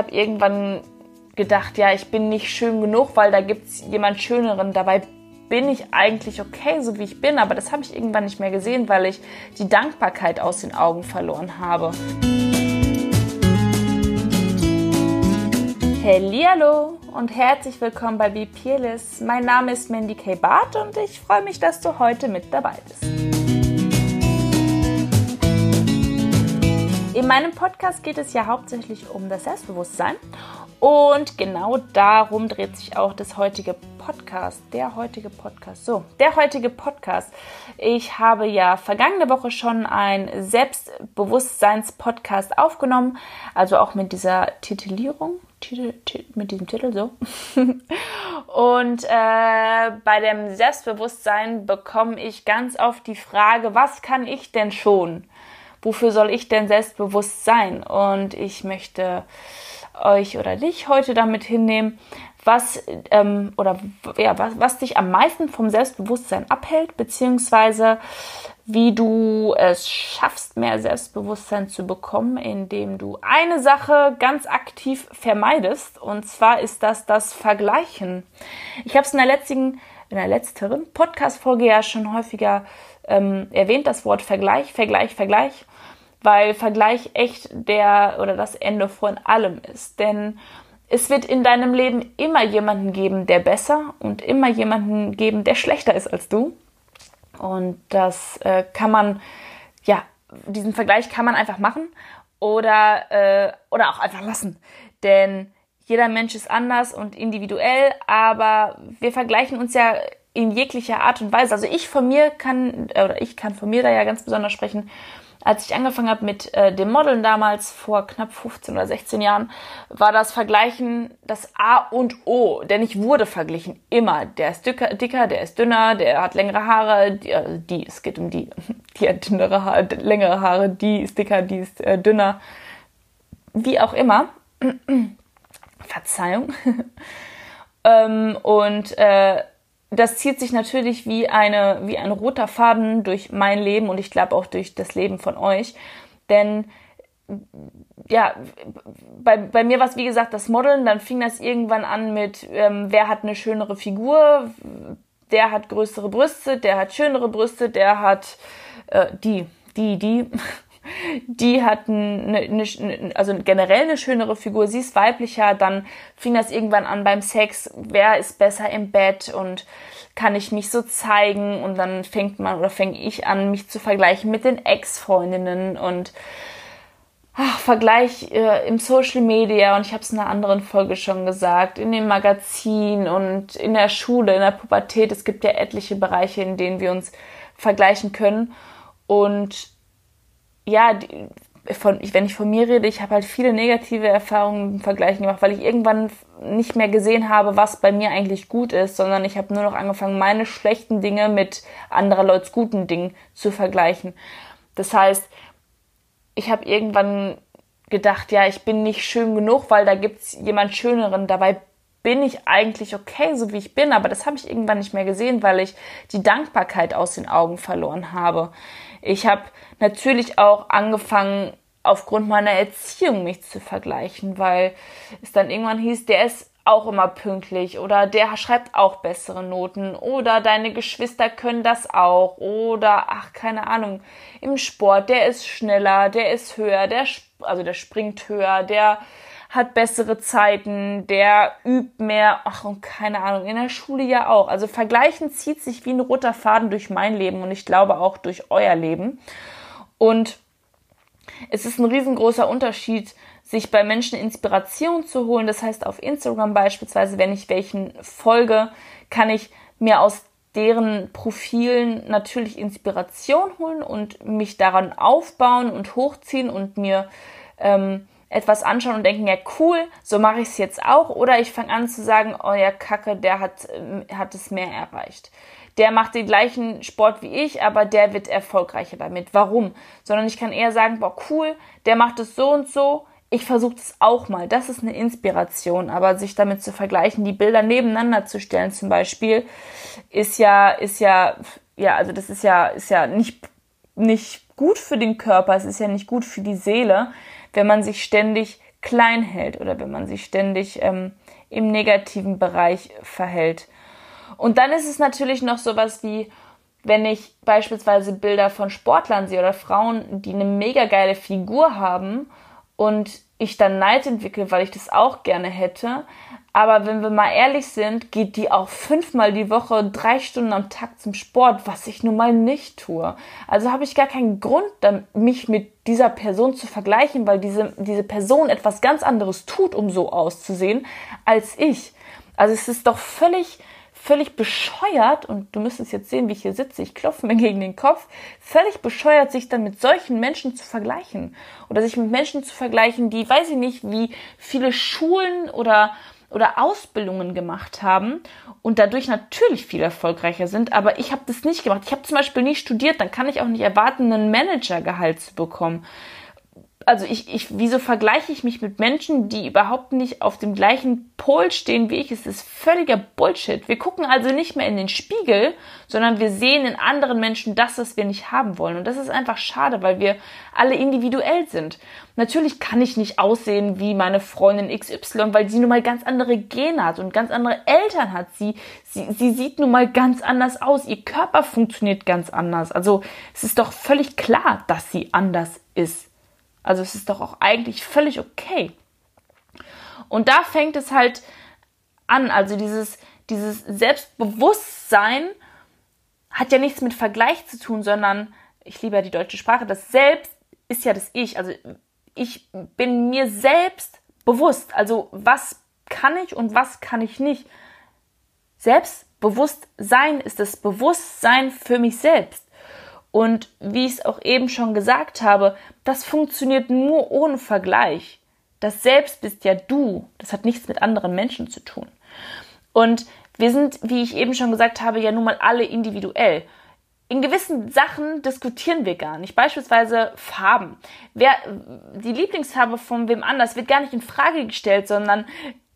habe irgendwann gedacht, ja, ich bin nicht schön genug, weil da gibt es jemand Schöneren. Dabei bin ich eigentlich okay, so wie ich bin, aber das habe ich irgendwann nicht mehr gesehen, weil ich die Dankbarkeit aus den Augen verloren habe. Hallo und herzlich willkommen bei Be Peerless. Mein Name ist Mandy K. Barth und ich freue mich, dass du heute mit dabei bist. In meinem Podcast geht es ja hauptsächlich um das Selbstbewusstsein und genau darum dreht sich auch das heutige Podcast. Der heutige Podcast. So, der heutige Podcast. Ich habe ja vergangene Woche schon ein Selbstbewusstseins-Podcast aufgenommen. Also auch mit dieser Titellierung. Titel, mit diesem Titel so. Und äh, bei dem Selbstbewusstsein bekomme ich ganz oft die Frage, was kann ich denn schon? Wofür soll ich denn selbstbewusst sein? Und ich möchte euch oder dich heute damit hinnehmen, was ähm, oder ja, was, was dich am meisten vom Selbstbewusstsein abhält, beziehungsweise wie du es schaffst, mehr Selbstbewusstsein zu bekommen, indem du eine Sache ganz aktiv vermeidest. Und zwar ist das das Vergleichen. Ich habe es in der letzten, in der letzteren Podcast-Folge ja schon häufiger ähm, erwähnt, das Wort Vergleich, Vergleich, Vergleich weil Vergleich echt der oder das Ende von allem ist. Denn es wird in deinem Leben immer jemanden geben, der besser und immer jemanden geben, der schlechter ist als du. Und das äh, kann man, ja, diesen Vergleich kann man einfach machen oder, äh, oder auch einfach lassen. Denn jeder Mensch ist anders und individuell, aber wir vergleichen uns ja in jeglicher Art und Weise. Also ich von mir kann, oder ich kann von mir da ja ganz besonders sprechen, als ich angefangen habe mit äh, dem Modeln damals vor knapp 15 oder 16 Jahren, war das Vergleichen das A und O. Denn ich wurde verglichen. Immer. Der ist dicker, dicker der ist dünner, der hat längere Haare, die, also die es geht um die. Die hat dünnere Haare, längere Haare, die ist dicker, die ist äh, dünner. Wie auch immer. Verzeihung. ähm, und äh, das zieht sich natürlich wie eine wie ein roter Faden durch mein Leben und ich glaube auch durch das Leben von euch, denn ja, bei, bei mir war es wie gesagt das Modeln, dann fing das irgendwann an mit, ähm, wer hat eine schönere Figur, der hat größere Brüste, der hat schönere Brüste, der hat äh, die, die, die, die hat eine, eine, also generell eine schönere Figur, sie ist weiblicher, dann fing das irgendwann an beim Sex, wer ist besser im Bett und kann ich mich so zeigen? Und dann fängt man oder fange ich an, mich zu vergleichen mit den Ex-Freundinnen und ach, Vergleich äh, im Social Media. Und ich habe es in einer anderen Folge schon gesagt, in dem Magazin und in der Schule, in der Pubertät. Es gibt ja etliche Bereiche, in denen wir uns vergleichen können. Und ja, die, von, wenn ich von mir rede, ich habe halt viele negative Erfahrungen im Vergleichen gemacht, weil ich irgendwann nicht mehr gesehen habe, was bei mir eigentlich gut ist, sondern ich habe nur noch angefangen, meine schlechten Dinge mit anderer Leuts guten Dingen zu vergleichen. Das heißt, ich habe irgendwann gedacht, ja, ich bin nicht schön genug, weil da gibt's jemand Schöneren. Dabei bin ich eigentlich okay, so wie ich bin, aber das habe ich irgendwann nicht mehr gesehen, weil ich die Dankbarkeit aus den Augen verloren habe. Ich habe natürlich auch angefangen, aufgrund meiner Erziehung mich zu vergleichen, weil es dann irgendwann hieß, der ist auch immer pünktlich oder der schreibt auch bessere Noten oder deine Geschwister können das auch oder ach keine Ahnung im Sport der ist schneller der ist höher der also der springt höher der hat bessere Zeiten der übt mehr ach und keine Ahnung in der Schule ja auch also vergleichen zieht sich wie ein roter Faden durch mein Leben und ich glaube auch durch euer Leben und es ist ein riesengroßer Unterschied, sich bei Menschen Inspiration zu holen. Das heißt, auf Instagram beispielsweise, wenn ich welchen folge, kann ich mir aus deren Profilen natürlich Inspiration holen und mich daran aufbauen und hochziehen und mir ähm, etwas anschauen und denken, ja cool, so mache ich es jetzt auch. Oder ich fange an zu sagen, oh ja, Kacke, der hat, äh, hat es mehr erreicht der macht den gleichen Sport wie ich, aber der wird erfolgreicher damit. Warum? Sondern ich kann eher sagen, boah, cool, der macht es so und so, ich versuche es auch mal. Das ist eine Inspiration, aber sich damit zu vergleichen, die Bilder nebeneinander zu stellen zum Beispiel, ist ja, ist ja, ja, also das ist ja, ist ja nicht, nicht gut für den Körper, es ist ja nicht gut für die Seele, wenn man sich ständig klein hält oder wenn man sich ständig ähm, im negativen Bereich verhält. Und dann ist es natürlich noch sowas wie, wenn ich beispielsweise Bilder von Sportlern sehe oder Frauen, die eine mega geile Figur haben und ich dann Neid entwickle, weil ich das auch gerne hätte. Aber wenn wir mal ehrlich sind, geht die auch fünfmal die Woche drei Stunden am Tag zum Sport, was ich nun mal nicht tue. Also habe ich gar keinen Grund, mich mit dieser Person zu vergleichen, weil diese, diese Person etwas ganz anderes tut, um so auszusehen, als ich. Also es ist doch völlig, völlig bescheuert, und du müsstest jetzt sehen, wie ich hier sitze, ich klopfe mir gegen den Kopf, völlig bescheuert, sich dann mit solchen Menschen zu vergleichen. Oder sich mit Menschen zu vergleichen, die, weiß ich nicht, wie viele Schulen oder, oder Ausbildungen gemacht haben und dadurch natürlich viel erfolgreicher sind, aber ich habe das nicht gemacht. Ich habe zum Beispiel nicht studiert, dann kann ich auch nicht erwarten, einen Managergehalt zu bekommen also ich, ich, wieso vergleiche ich mich mit Menschen, die überhaupt nicht auf dem gleichen Pol stehen wie ich? Es ist völliger Bullshit. Wir gucken also nicht mehr in den Spiegel, sondern wir sehen in anderen Menschen das, was wir nicht haben wollen. Und das ist einfach schade, weil wir alle individuell sind. Natürlich kann ich nicht aussehen wie meine Freundin XY, weil sie nun mal ganz andere Gene hat und ganz andere Eltern hat. Sie, sie, sie sieht nun mal ganz anders aus. Ihr Körper funktioniert ganz anders. Also es ist doch völlig klar, dass sie anders ist. Also es ist doch auch eigentlich völlig okay. Und da fängt es halt an. Also dieses, dieses Selbstbewusstsein hat ja nichts mit Vergleich zu tun, sondern ich liebe ja die deutsche Sprache. Das Selbst ist ja das Ich. Also ich bin mir selbst bewusst. Also was kann ich und was kann ich nicht. Selbstbewusstsein ist das Bewusstsein für mich selbst. Und wie ich es auch eben schon gesagt habe, das funktioniert nur ohne Vergleich. Das Selbst bist ja du. Das hat nichts mit anderen Menschen zu tun. Und wir sind, wie ich eben schon gesagt habe, ja nun mal alle individuell. In gewissen Sachen diskutieren wir gar nicht. Beispielsweise Farben. Wer, die Lieblingsfarbe von wem anders wird gar nicht in Frage gestellt, sondern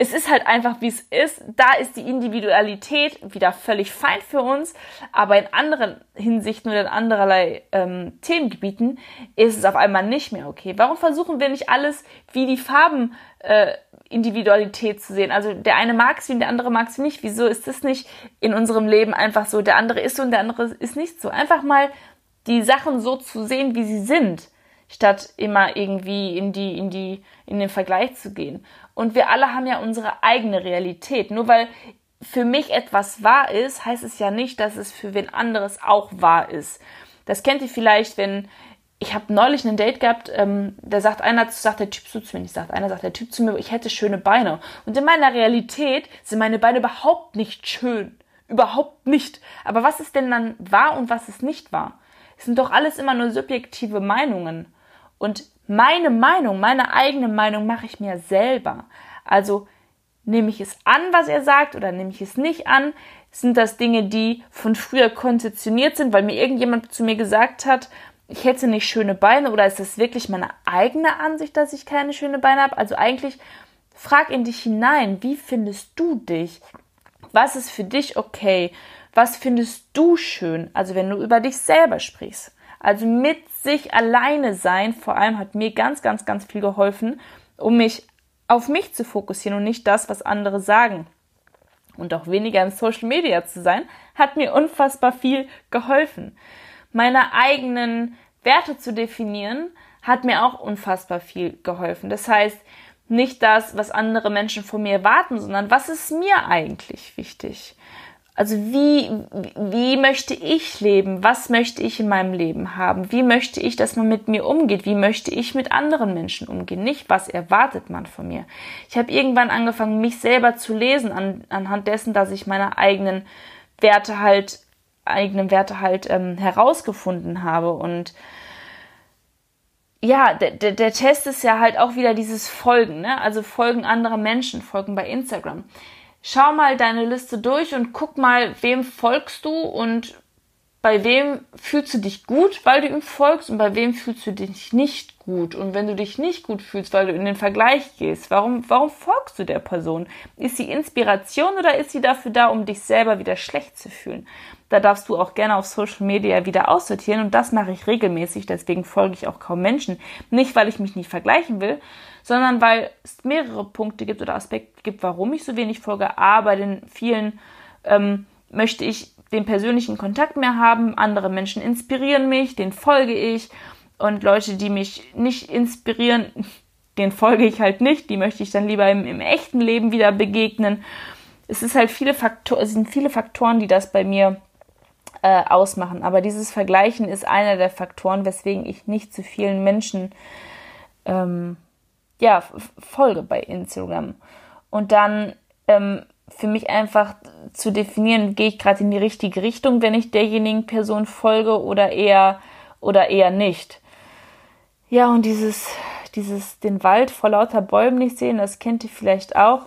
es ist halt einfach, wie es ist. Da ist die Individualität wieder völlig fein für uns, aber in anderen Hinsichten oder in andererlei ähm, Themengebieten ist es auf einmal nicht mehr okay. Warum versuchen wir nicht alles wie die Farben äh, Individualität zu sehen? Also der eine mag sie und der andere mag sie nicht. Wieso ist das nicht in unserem Leben einfach so? Der andere ist so und der andere ist nicht so. Einfach mal die Sachen so zu sehen, wie sie sind statt immer irgendwie in die, in die, in den Vergleich zu gehen. Und wir alle haben ja unsere eigene Realität. Nur weil für mich etwas wahr ist, heißt es ja nicht, dass es für wen anderes auch wahr ist. Das kennt ihr vielleicht, wenn ich habe neulich ein Date gehabt, ähm, da sagt einer, sagt der Typ so zu mir, nicht sagt einer, sagt der Typ zu mir, ich hätte schöne Beine. Und in meiner Realität sind meine Beine überhaupt nicht schön. Überhaupt nicht. Aber was ist denn dann wahr und was ist nicht wahr? Es sind doch alles immer nur subjektive Meinungen. Und meine Meinung, meine eigene Meinung mache ich mir selber. Also nehme ich es an, was er sagt, oder nehme ich es nicht an? Sind das Dinge, die von früher konzeptioniert sind, weil mir irgendjemand zu mir gesagt hat, ich hätte nicht schöne Beine, oder ist das wirklich meine eigene Ansicht, dass ich keine schöne Beine habe? Also eigentlich frag in dich hinein, wie findest du dich? Was ist für dich okay? Was findest du schön? Also wenn du über dich selber sprichst. Also mit sich alleine sein, vor allem hat mir ganz, ganz, ganz viel geholfen, um mich auf mich zu fokussieren und nicht das, was andere sagen. Und auch weniger im Social Media zu sein, hat mir unfassbar viel geholfen. Meine eigenen Werte zu definieren, hat mir auch unfassbar viel geholfen. Das heißt, nicht das, was andere Menschen von mir erwarten, sondern was ist mir eigentlich wichtig? Also wie, wie möchte ich leben? Was möchte ich in meinem Leben haben? Wie möchte ich, dass man mit mir umgeht? Wie möchte ich mit anderen Menschen umgehen? Nicht, was erwartet man von mir? Ich habe irgendwann angefangen, mich selber zu lesen an, anhand dessen, dass ich meine eigenen Werte halt, eigenen Werte halt ähm, herausgefunden habe und ja, der, der, der Test ist ja halt auch wieder dieses Folgen, ne? Also Folgen anderer Menschen, Folgen bei Instagram schau mal deine Liste durch und guck mal, wem folgst du und bei wem fühlst du dich gut, weil du ihm folgst und bei wem fühlst du dich nicht gut. Und wenn du dich nicht gut fühlst, weil du in den Vergleich gehst, warum, warum folgst du der Person? Ist sie Inspiration oder ist sie dafür da, um dich selber wieder schlecht zu fühlen? Da darfst du auch gerne auf Social Media wieder aussortieren und das mache ich regelmäßig, deswegen folge ich auch kaum Menschen. Nicht, weil ich mich nicht vergleichen will, sondern weil es mehrere Punkte gibt oder Aspekte gibt, warum ich so wenig folge. A, bei den vielen ähm, möchte ich den persönlichen Kontakt mehr haben, andere Menschen inspirieren mich, den folge ich und Leute, die mich nicht inspirieren, den folge ich halt nicht, die möchte ich dann lieber im, im echten Leben wieder begegnen. Es ist halt viele Faktoren, es sind viele Faktoren, die das bei mir äh, ausmachen. Aber dieses Vergleichen ist einer der Faktoren, weswegen ich nicht zu vielen Menschen ähm, ja, folge bei Instagram. Und dann ähm, für mich einfach zu definieren, gehe ich gerade in die richtige Richtung, wenn ich derjenigen Person folge oder eher oder eher nicht. Ja, und dieses, dieses, den Wald vor lauter Bäumen nicht sehen, das kennt ihr vielleicht auch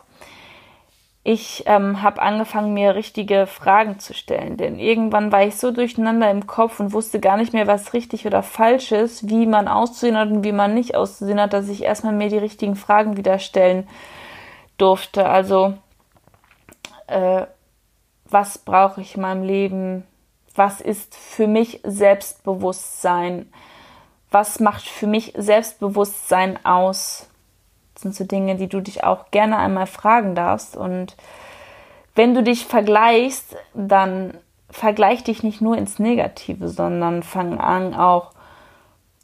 ich ähm, habe angefangen, mir richtige Fragen zu stellen. Denn irgendwann war ich so durcheinander im Kopf und wusste gar nicht mehr, was richtig oder falsch ist, wie man auszusehen hat und wie man nicht auszusehen hat, dass ich erstmal mir die richtigen Fragen wieder stellen durfte. Also, äh, was brauche ich in meinem Leben? Was ist für mich Selbstbewusstsein? Was macht für mich Selbstbewusstsein aus? Sind so Dinge, die du dich auch gerne einmal fragen darfst. Und wenn du dich vergleichst, dann vergleich dich nicht nur ins Negative, sondern fang an auch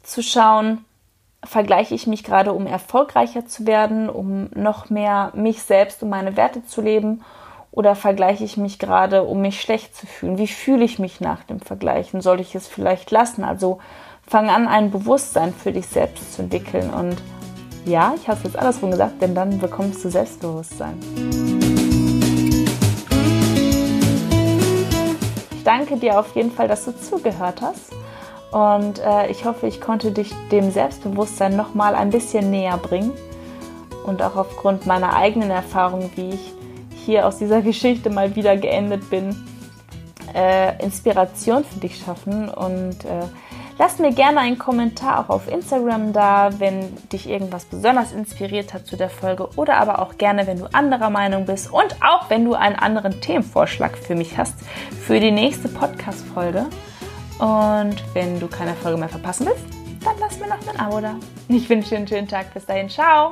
zu schauen, vergleiche ich mich gerade, um erfolgreicher zu werden, um noch mehr mich selbst und meine Werte zu leben oder vergleiche ich mich gerade, um mich schlecht zu fühlen? Wie fühle ich mich nach dem Vergleichen? Soll ich es vielleicht lassen? Also fang an, ein Bewusstsein für dich selbst zu entwickeln und ja, ich habe es jetzt andersrum gesagt, denn dann bekommst du Selbstbewusstsein. Ich danke dir auf jeden Fall, dass du zugehört hast. Und äh, ich hoffe, ich konnte dich dem Selbstbewusstsein nochmal ein bisschen näher bringen. Und auch aufgrund meiner eigenen Erfahrung, wie ich hier aus dieser Geschichte mal wieder geendet bin, äh, Inspiration für dich schaffen und äh, Lass mir gerne einen Kommentar auch auf Instagram da, wenn dich irgendwas besonders inspiriert hat zu der Folge oder aber auch gerne, wenn du anderer Meinung bist und auch wenn du einen anderen Themenvorschlag für mich hast für die nächste Podcast-Folge. Und wenn du keine Folge mehr verpassen willst, dann lass mir noch ein Abo da. Ich wünsche dir einen schönen Tag. Bis dahin, ciao!